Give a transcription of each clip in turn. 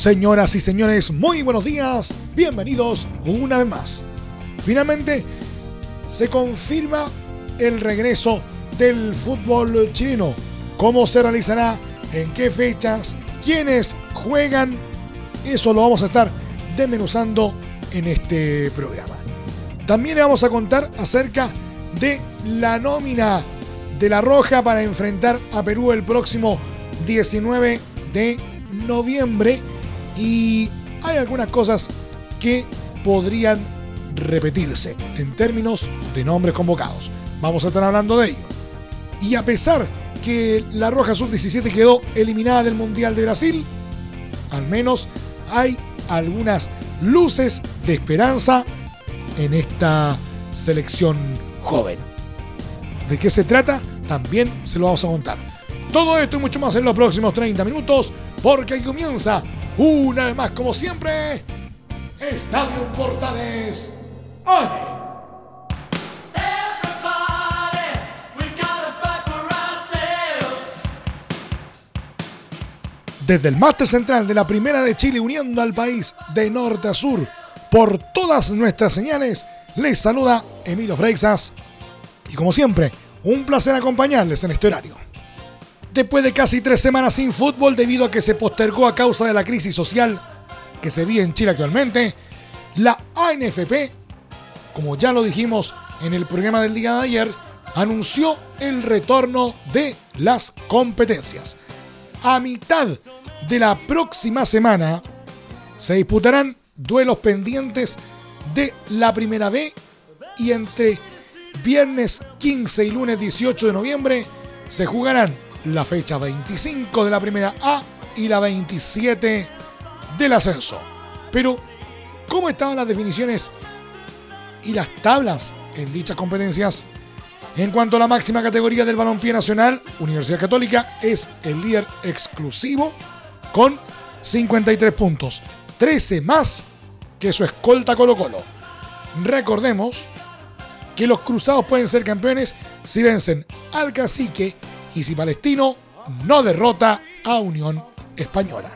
Señoras y señores, muy buenos días. Bienvenidos una vez más. Finalmente se confirma el regreso del fútbol chileno. ¿Cómo se realizará? ¿En qué fechas? ¿Quiénes juegan? Eso lo vamos a estar desmenuzando en este programa. También le vamos a contar acerca de la nómina de la Roja para enfrentar a Perú el próximo 19 de noviembre y hay algunas cosas que podrían repetirse en términos de nombres convocados. Vamos a estar hablando de ello. Y a pesar que la Roja Sub-17 quedó eliminada del Mundial de Brasil, al menos hay algunas luces de esperanza en esta selección joven. ¿De qué se trata? También se lo vamos a contar. Todo esto y mucho más en los próximos 30 minutos, porque aquí comienza una vez más, como siempre, Estadio Portales Desde el máster central de la Primera de Chile, uniendo al país de norte a sur por todas nuestras señales, les saluda Emilio Freixas. Y como siempre, un placer acompañarles en este horario. Después de casi tres semanas sin fútbol debido a que se postergó a causa de la crisis social que se vive en Chile actualmente, la ANFP, como ya lo dijimos en el programa del día de ayer, anunció el retorno de las competencias. A mitad de la próxima semana se disputarán duelos pendientes de la primera B y entre viernes 15 y lunes 18 de noviembre se jugarán la fecha 25 de la primera A y la 27 del ascenso. Pero, ¿cómo estaban las definiciones y las tablas en dichas competencias? En cuanto a la máxima categoría del balompié nacional, Universidad Católica es el líder exclusivo con 53 puntos, 13 más que su escolta Colo Colo. Recordemos que los cruzados pueden ser campeones si vencen al cacique y si Palestino no derrota a Unión Española.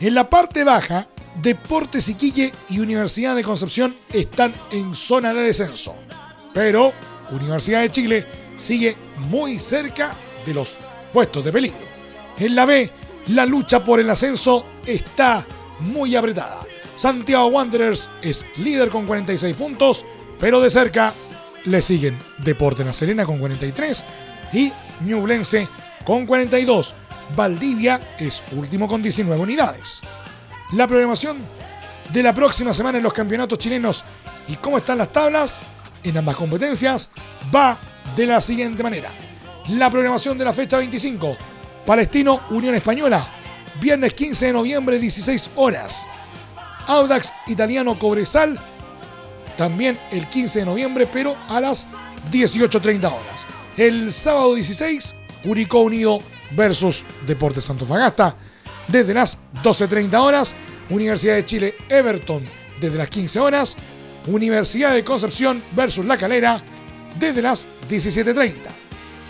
En la parte baja, Deportes Iquique y Universidad de Concepción están en zona de descenso. Pero Universidad de Chile sigue muy cerca de los puestos de peligro. En la B, la lucha por el ascenso está muy apretada. Santiago Wanderers es líder con 46 puntos, pero de cerca le siguen Deportes La Serena con 43 y Ñublense con 42. Valdivia es último con 19 unidades. La programación de la próxima semana en los campeonatos chilenos y cómo están las tablas en ambas competencias va de la siguiente manera. La programación de la fecha 25. Palestino Unión Española. Viernes 15 de noviembre 16 horas. Audax Italiano Cobresal. También el 15 de noviembre pero a las 18.30 horas. El sábado 16, Curicó Unido versus Deportes Fagasta. Desde las 12.30 horas, Universidad de Chile Everton desde las 15 horas. Universidad de Concepción versus La Calera desde las 17.30.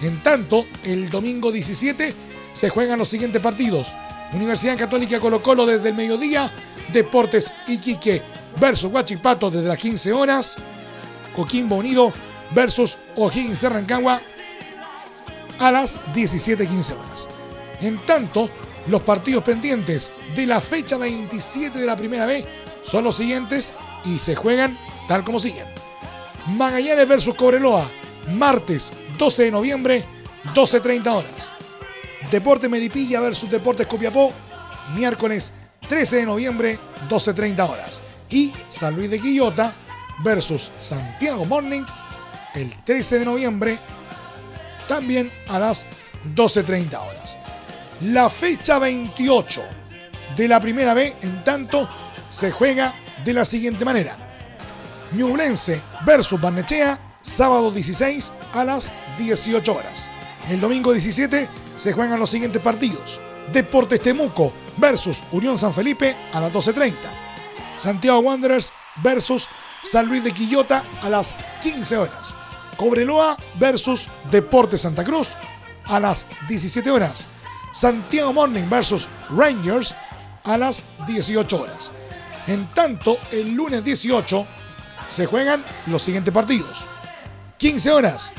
En tanto, el domingo 17 se juegan los siguientes partidos. Universidad Católica Colo Colo desde el mediodía. Deportes Iquique versus Huachipato desde las 15 horas. Coquimbo Unido versus O'Higgins de Rancagua a las 17.15 horas. En tanto, los partidos pendientes de la fecha 27 de la primera B son los siguientes y se juegan tal como siguen. Magallanes versus Cobreloa, martes 12 de noviembre, 12.30 horas. Deporte Melipilla versus Deportes Copiapó, miércoles 13 de noviembre, 12.30 horas. Y San Luis de Quillota versus Santiago Morning, el 13 de noviembre, también a las 12.30 horas. La fecha 28 de la primera B, en tanto, se juega de la siguiente manera. Ñublense versus Barnechea, sábado 16 a las 18 horas. El domingo 17 se juegan los siguientes partidos. Deportes Temuco versus Unión San Felipe a las 12.30. Santiago Wanderers versus San Luis de Quillota a las 15 horas. Cobreloa versus Deportes Santa Cruz a las 17 horas. Santiago Morning versus Rangers a las 18 horas. En tanto, el lunes 18 se juegan los siguientes partidos. 15 horas,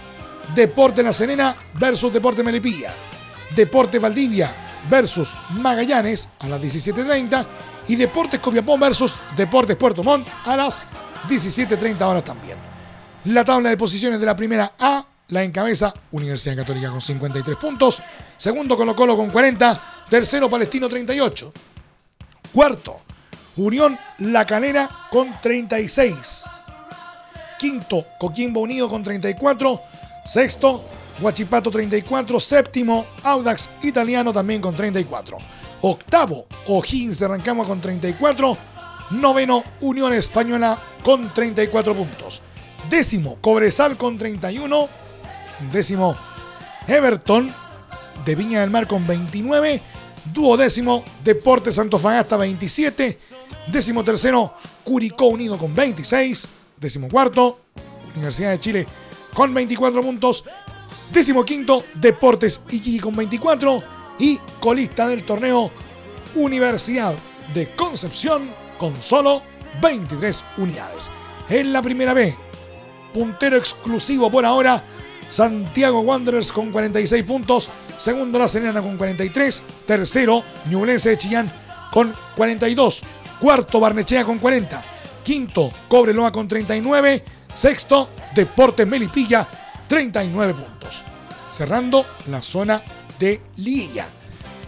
Deporte La Serena versus Deporte Melipilla. Deporte Valdivia versus Magallanes a las 17.30 y Deportes Copiapó versus Deportes Puerto Montt a las 17.30 horas también. La tabla de posiciones de la primera A la encabeza Universidad Católica con 53 puntos, segundo Colo Colo con 40, tercero Palestino 38, cuarto Unión La Calera con 36, quinto Coquimbo Unido con 34, sexto Huachipato 34, séptimo Audax Italiano también con 34, octavo O'Higgins de Rancagua con 34, noveno Unión Española con 34 puntos, décimo Cobresal con 31, décimo Everton de Viña del Mar con 29, duodécimo Deportes Santofagasta 27, décimo tercero Curicó Unido con 26, décimo cuarto Universidad de Chile con 24 puntos, décimo quinto Deportes Iquique con 24 y colista del torneo Universidad de Concepción con solo 23 unidades. En la primera B, puntero exclusivo por ahora. Santiago Wanderers con 46 puntos, segundo La Serena con 43, tercero Ñublense de Chillán con 42, cuarto Barnechea con 40, quinto Cobreloa con 39, sexto Deportes Melipilla 39 puntos, cerrando la zona de Lilla.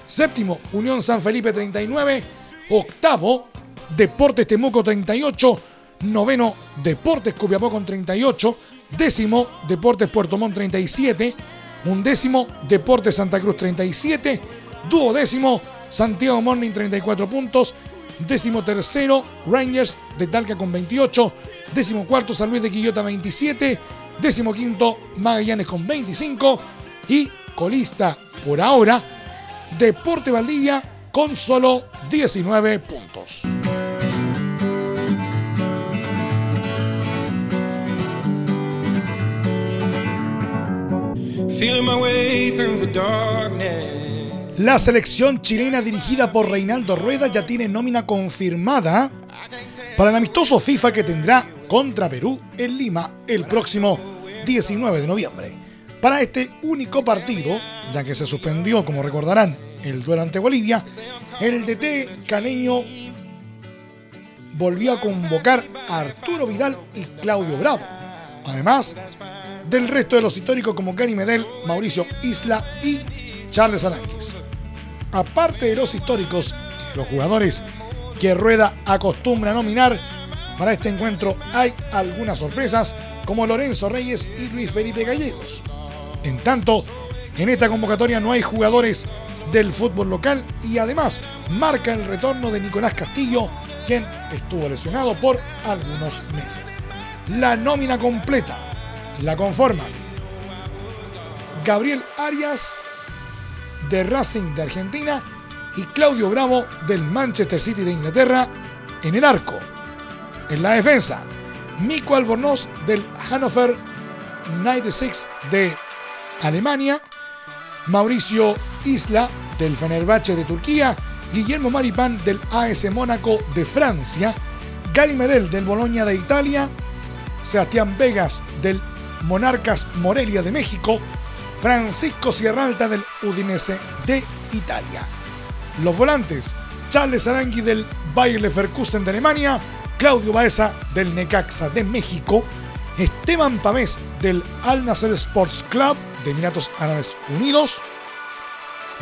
Séptimo Unión San Felipe 39, octavo Deportes Temuco 38, noveno Deportes Copiapó con 38, décimo Deportes Puerto Montt 37, undécimo Deportes Santa Cruz 37, duodécimo Santiago Morning 34 puntos, décimo tercero Rangers de Talca con 28, décimo cuarto San Luis de Quillota 27, décimo quinto Magallanes con 25 y colista por ahora Deporte Valdivia con solo 19 puntos. La selección chilena dirigida por Reinaldo Rueda ya tiene nómina confirmada para el amistoso FIFA que tendrá contra Perú en Lima el próximo 19 de noviembre. Para este único partido, ya que se suspendió, como recordarán, el duelo ante Bolivia, el DT caleño volvió a convocar a Arturo Vidal y Claudio Bravo. Además, del resto de los históricos como Gary Medel, Mauricio Isla y Charles Aranquis. Aparte de los históricos y los jugadores que Rueda acostumbra nominar, para este encuentro hay algunas sorpresas como Lorenzo Reyes y Luis Felipe Gallegos. En tanto, en esta convocatoria no hay jugadores del fútbol local y además marca el retorno de Nicolás Castillo, quien estuvo lesionado por algunos meses. La nómina completa la conforman Gabriel Arias de Racing de Argentina y Claudio Bravo del Manchester City de Inglaterra en el arco. En la defensa, Mico Albornoz del Hannover 96 de Alemania, Mauricio Isla del Fenerbahce de Turquía, Guillermo Maripán del AS Mónaco de Francia, Gary Medel del Boloña de Italia, Sebastián Vegas del Monarcas Morelia de México, Francisco Sierra Alta del Udinese de Italia. Los volantes, Charles Arangui del Bayer Leverkusen de Alemania, Claudio Baeza del Necaxa de México, Esteban Pamés del Al Sports Club de Emiratos Árabes Unidos,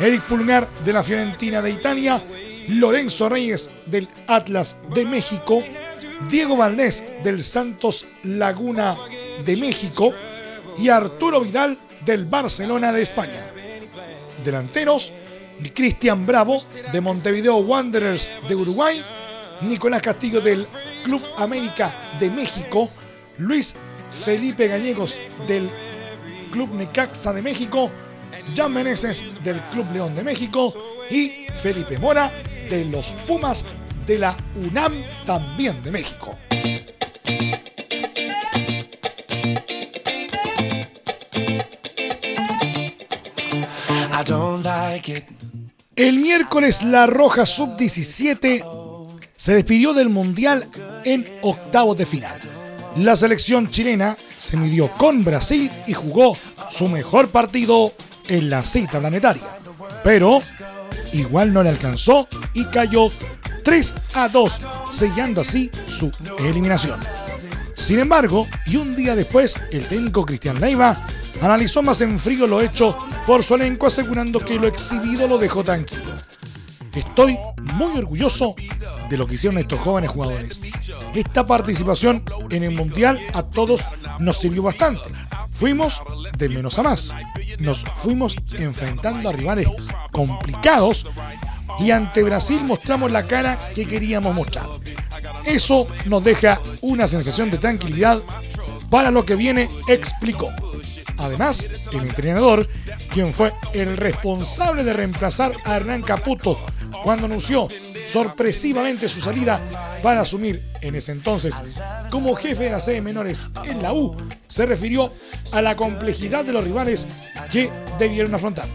Eric Pulgar de la Fiorentina de Italia, Lorenzo Reyes del Atlas de México, Diego Valdés del Santos Laguna de México y Arturo Vidal del Barcelona de España. Delanteros, Cristian Bravo de Montevideo Wanderers de Uruguay, Nicolás Castillo del Club América de México, Luis Felipe Gallegos del Club Necaxa de México, Jan Meneses del Club León de México y Felipe Mora de los Pumas de la UNAM también de México. El miércoles la Roja Sub-17 se despidió del Mundial en octavos de final. La selección chilena se midió con Brasil y jugó su mejor partido en la cita planetaria. Pero igual no le alcanzó y cayó 3 a 2, sellando así su eliminación. Sin embargo, y un día después, el técnico Cristian Leiva analizó más en frío lo hecho por su elenco, asegurando que lo exhibido lo dejó tranquilo. Estoy muy orgulloso de lo que hicieron estos jóvenes jugadores. Esta participación en el Mundial a todos nos sirvió bastante. Fuimos de menos a más. Nos fuimos enfrentando a rivales complicados y ante Brasil mostramos la cara que queríamos mostrar. Eso nos deja una sensación de tranquilidad para lo que viene, explicó. Además, el entrenador, quien fue el responsable de reemplazar a Hernán Caputo cuando anunció sorpresivamente su salida para asumir en ese entonces como jefe de la sede menores en la U, se refirió a la complejidad de los rivales que debieron afrontar.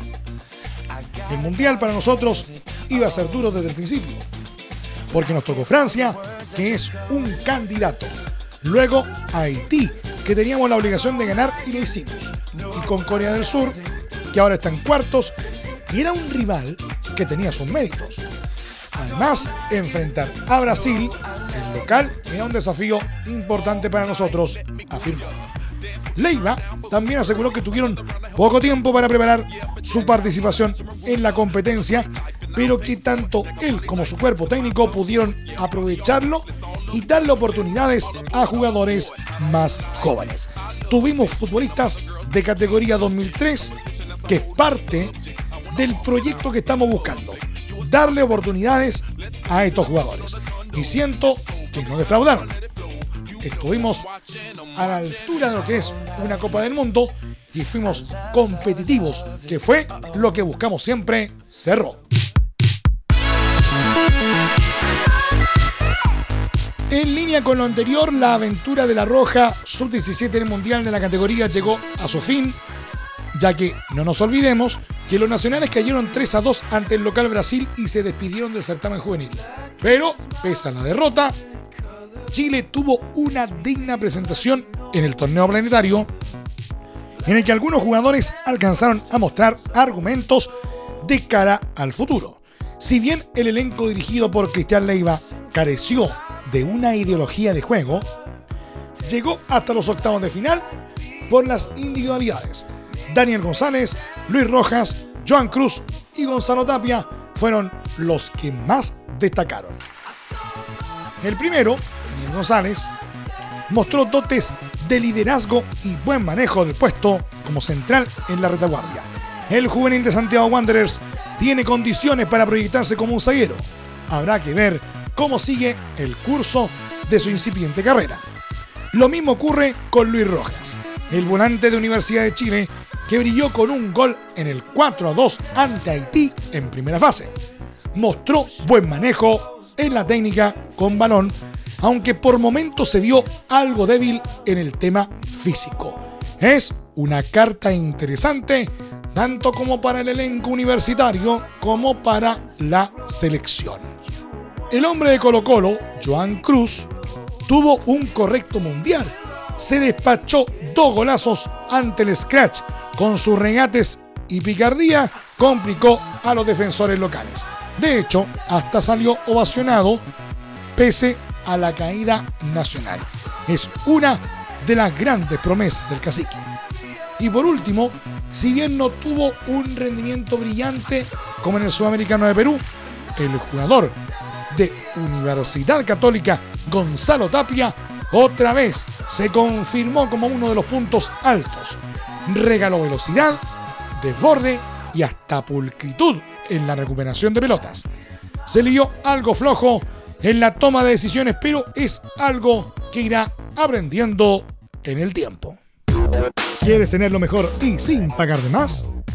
El Mundial para nosotros iba a ser duro desde el principio, porque nos tocó Francia, que es un candidato. Luego Haití, que teníamos la obligación de ganar y lo hicimos. Y con Corea del Sur, que ahora está en cuartos, y era un rival que tenía sus méritos. Además, enfrentar a Brasil, el local, era un desafío importante para nosotros, afirmó. Leiva también aseguró que tuvieron poco tiempo para preparar su participación en la competencia, pero que tanto él como su cuerpo técnico pudieron aprovecharlo y darle oportunidades a jugadores más jóvenes. Tuvimos futbolistas de categoría 2003, que es parte del proyecto que estamos buscando. Darle oportunidades a estos jugadores. Y siento que no defraudaron. Estuvimos a la altura de lo que es una Copa del Mundo y fuimos competitivos, que fue lo que buscamos siempre, cerró. En línea con lo anterior, la aventura de la Roja Sub-17 en el Mundial de la categoría llegó a su fin, ya que no nos olvidemos que los nacionales cayeron 3 a 2 ante el local Brasil y se despidieron del certamen juvenil. Pero, pese a la derrota, Chile tuvo una digna presentación en el torneo planetario, en el que algunos jugadores alcanzaron a mostrar argumentos de cara al futuro. Si bien el elenco dirigido por Cristian Leiva careció de una ideología de juego, llegó hasta los octavos de final por las individualidades. Daniel González, Luis Rojas, Joan Cruz y Gonzalo Tapia fueron los que más destacaron. El primero, Daniel González, mostró dotes de liderazgo y buen manejo del puesto como central en la retaguardia. El juvenil de Santiago Wanderers tiene condiciones para proyectarse como un zaguero. Habrá que ver cómo sigue el curso de su incipiente carrera. Lo mismo ocurre con Luis Rojas, el volante de Universidad de Chile, que brilló con un gol en el 4 a 2 ante Haití en primera fase. Mostró buen manejo en la técnica con balón, aunque por momentos se vio algo débil en el tema físico. Es una carta interesante tanto como para el elenco universitario como para la selección. El hombre de Colo Colo, Joan Cruz, tuvo un correcto mundial. Se despachó dos golazos ante el Scratch. Con sus regates y picardía complicó a los defensores locales. De hecho, hasta salió ovacionado pese a la caída nacional. Es una de las grandes promesas del cacique. Y por último, si bien no tuvo un rendimiento brillante como en el Sudamericano de Perú, el jugador de Universidad Católica Gonzalo Tapia otra vez se confirmó como uno de los puntos altos. Regaló velocidad, desborde y hasta pulcritud en la recuperación de pelotas. Se lió algo flojo en la toma de decisiones, pero es algo que irá aprendiendo en el tiempo. ¿Quieres tener lo mejor y sin pagar de más?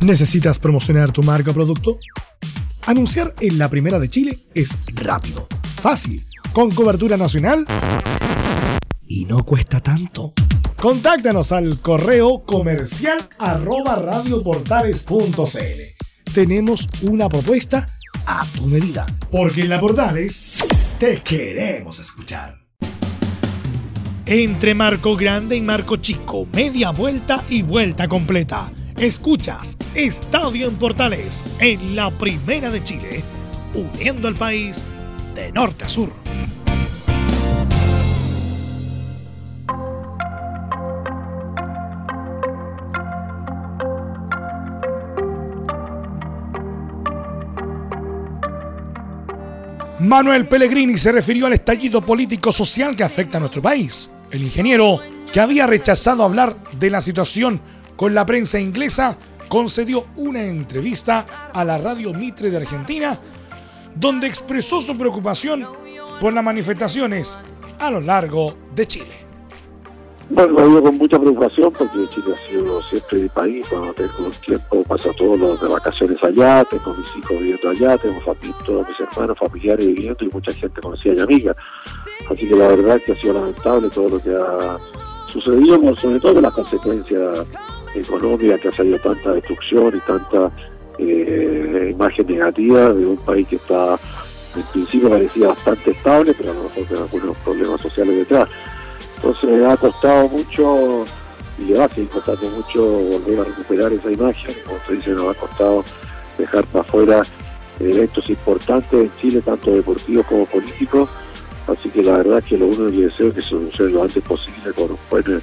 ¿Necesitas promocionar tu marca o producto? Anunciar en la Primera de Chile es rápido, fácil, con cobertura nacional y no cuesta tanto. Contáctanos al correo comercial arroba radioportales.cl. Tenemos una propuesta a tu medida, porque en la Portales te queremos escuchar. Entre Marco Grande y Marco Chico, media vuelta y vuelta completa. Escuchas Estadio en Portales en la Primera de Chile, uniendo al país de norte a sur. Manuel Pellegrini se refirió al estallido político-social que afecta a nuestro país. El ingeniero, que había rechazado hablar de la situación con la prensa inglesa, concedió una entrevista a la radio Mitre de Argentina, donde expresó su preocupación por las manifestaciones a lo largo de Chile. Bueno, lo digo con mucha preocupación porque Chile ha sido siempre mi país, cuando tengo tiempo paso todos los de vacaciones allá, tengo mis hijos viviendo allá, tengo todos mis hermanos, familiares viviendo y mucha gente conocida y amiga. Así que la verdad es que ha sido lamentable todo lo que ha sucedido, sobre todo las consecuencias económicas que ha salido tanta destrucción y tanta eh, imagen negativa de un país que está en principio parecía bastante estable, pero a lo mejor con algunos problemas sociales detrás. Entonces ha costado mucho y le va a seguir costando mucho volver a recuperar esa imagen. Como se dice, nos ha costado dejar para afuera eventos importantes en Chile, tanto deportivos como políticos. Así que la verdad es que lo único que deseo es que se solucione lo antes posible con un buen,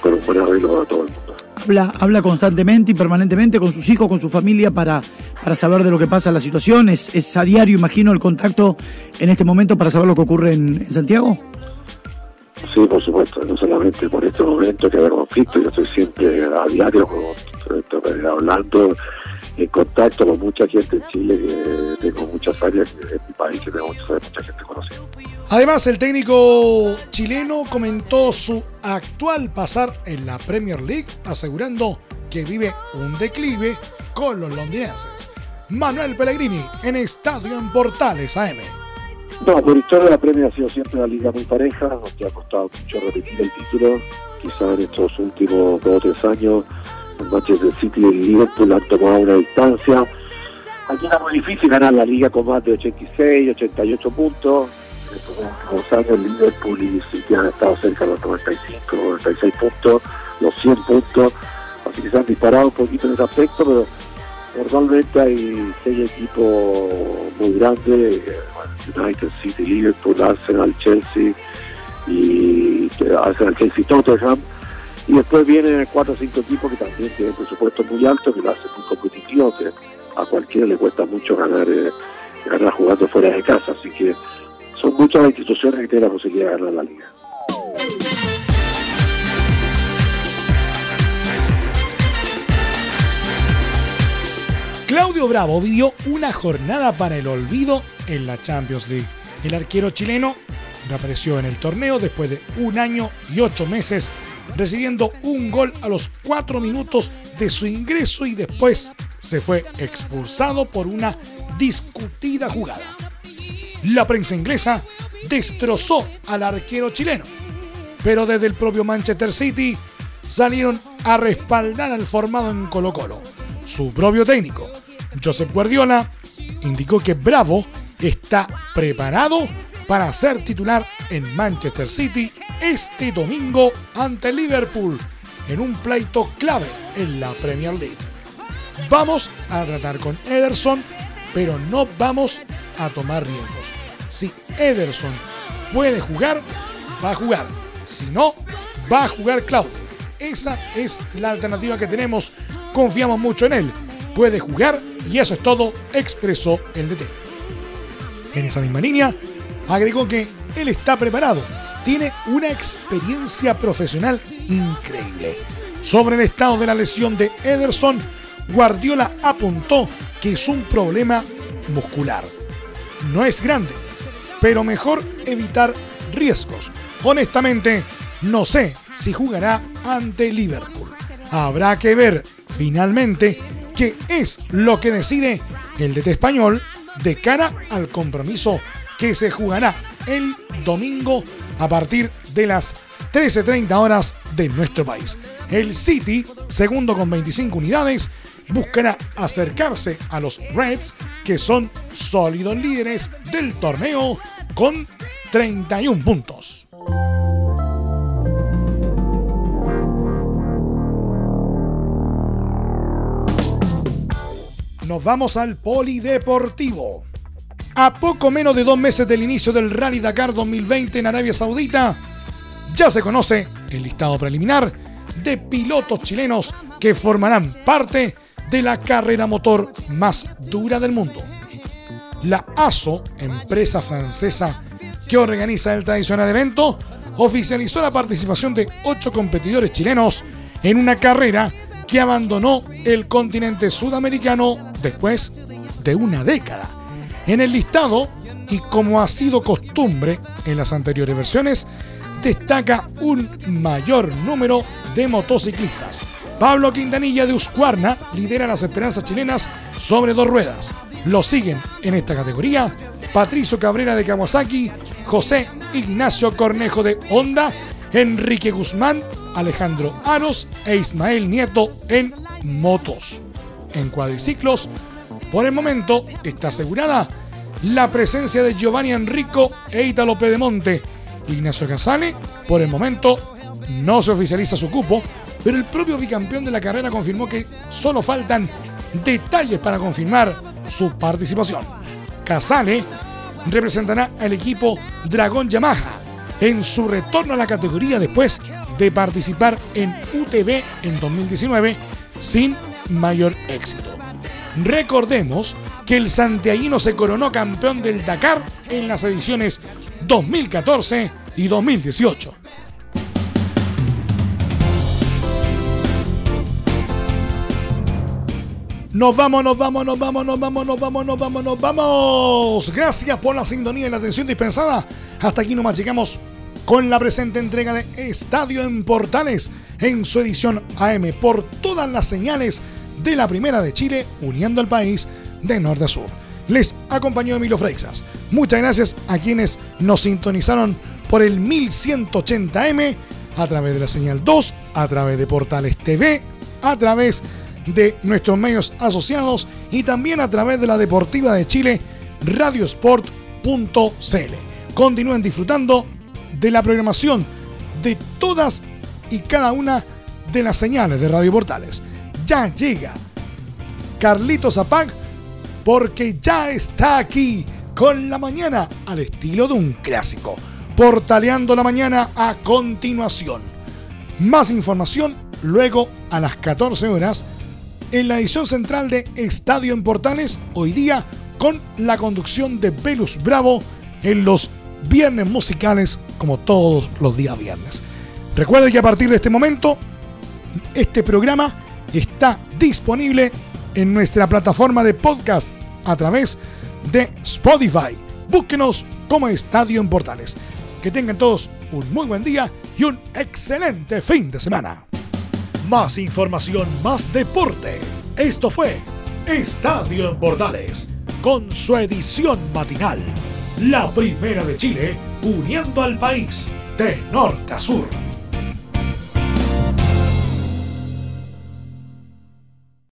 con un buen arreglo para todo el mundo. Habla, habla constantemente y permanentemente con sus hijos, con su familia para, para saber de lo que pasa en la situación. ¿Es, es a diario, imagino, el contacto en este momento para saber lo que ocurre en, en Santiago? Sí, por supuesto, no solamente por este momento que hay conflicto, yo estoy siempre a diario hablando, en contacto con mucha gente en Chile, que tengo muchas áreas en mi país que tengo mucha, mucha gente conocida. Además, el técnico chileno comentó su actual pasar en la Premier League, asegurando que vive un declive con los londinenses. Manuel Pellegrini en Estadio en Portales AM. No, por historia la Premier ha sido siempre una liga muy pareja, nos ha costado mucho repetir el título, quizá en estos últimos dos o tres años el Manchester City y el Liverpool han tomado una distancia. Aquí era muy difícil ganar la liga con más de 86, 88 puntos. En estos años Liverpool y City han estado cerca de los 95, 96 puntos, los 100 puntos. Así que se han disparado un poquito en ese aspecto, pero normalmente hay seis equipos muy grandes, United City, Liverpool, Arsenal, Chelsea y Arsenal, Chelsea, Tottenham. Y después vienen cuatro o cinco equipos que también tienen presupuesto muy alto, que lo hacen muy competitivo, que a cualquiera le cuesta mucho ganar, eh, ganar jugando fuera de casa. Así que son muchas las instituciones que tienen la posibilidad de ganar la liga. Claudio Bravo vivió una jornada para el olvido en la Champions League. El arquero chileno reapareció en el torneo después de un año y ocho meses, recibiendo un gol a los cuatro minutos de su ingreso y después se fue expulsado por una discutida jugada. la prensa inglesa destrozó al arquero chileno. Pero desde el propio Manchester City salieron a respaldar al formado en Colo Colo. Su propio técnico, Josep Guardiola, indicó que Bravo está preparado para ser titular en Manchester City este domingo ante Liverpool en un pleito clave en la Premier League. Vamos a tratar con Ederson, pero no vamos a tomar riesgos. Si Ederson puede jugar, va a jugar. Si no, va a jugar Claudio. Esa es la alternativa que tenemos. Confiamos mucho en él. Puede jugar y eso es todo, expresó el DT. En esa misma línea, agregó que él está preparado. Tiene una experiencia profesional increíble. Sobre el estado de la lesión de Ederson, Guardiola apuntó que es un problema muscular. No es grande, pero mejor evitar riesgos. Honestamente, no sé si jugará ante Liverpool. Habrá que ver finalmente qué es lo que decide el DT español de cara al compromiso que se jugará el domingo a partir de las 13.30 horas de nuestro país. El City, segundo con 25 unidades, buscará acercarse a los Reds, que son sólidos líderes del torneo con 31 puntos. Nos vamos al Polideportivo. A poco menos de dos meses del inicio del Rally Dakar 2020 en Arabia Saudita, ya se conoce el listado preliminar de pilotos chilenos que formarán parte de la carrera motor más dura del mundo. La ASO, empresa francesa que organiza el tradicional evento, oficializó la participación de ocho competidores chilenos en una carrera que abandonó el continente sudamericano después de una década. En el listado, y como ha sido costumbre en las anteriores versiones, destaca un mayor número de motociclistas. Pablo Quintanilla de Uscuarna lidera las esperanzas chilenas sobre dos ruedas. Lo siguen en esta categoría Patricio Cabrera de Kawasaki, José Ignacio Cornejo de Honda, Enrique Guzmán, Alejandro Aros e Ismael Nieto en motos. En cuadriciclos, por el momento está asegurada la presencia de Giovanni Enrico e Italo Pedemonte. Ignacio Casale, por el momento, no se oficializa su cupo, pero el propio bicampeón de la carrera confirmó que solo faltan detalles para confirmar su participación. Casale representará al equipo Dragón Yamaha en su retorno a la categoría después de participar en UTV en 2019 sin mayor éxito. Recordemos que el santiaguino se coronó campeón del Dakar en las ediciones 2014 y 2018. Nos vamos, nos vamos, nos vamos, nos vamos, nos vamos, nos vamos, nos vamos. Gracias por la sintonía y la atención dispensada. Hasta aquí nomás llegamos con la presente entrega de Estadio en Portales en su edición AM por todas las señales de la Primera de Chile, uniendo al país de norte a sur. Les acompañó Emilio Freixas. Muchas gracias a quienes nos sintonizaron por el 1180M a través de la señal 2, a través de Portales TV, a través de nuestros medios asociados y también a través de la Deportiva de Chile, radiosport.cl. Continúen disfrutando de la programación de todas y cada una de las señales de Radio Portales. Ya llega Carlito Zapag porque ya está aquí con la mañana al estilo de un clásico. Portaleando la mañana a continuación. Más información luego a las 14 horas en la edición central de Estadio en Portales, hoy día con la conducción de Velus Bravo en los viernes musicales como todos los días viernes. Recuerden que a partir de este momento este programa está disponible en nuestra plataforma de podcast a través de Spotify. Búsquenos como Estadio en Portales. Que tengan todos un muy buen día y un excelente fin de semana. Más información, más deporte. Esto fue Estadio en Portales, con su edición matinal La primera de Chile, uniendo al país de norte a sur.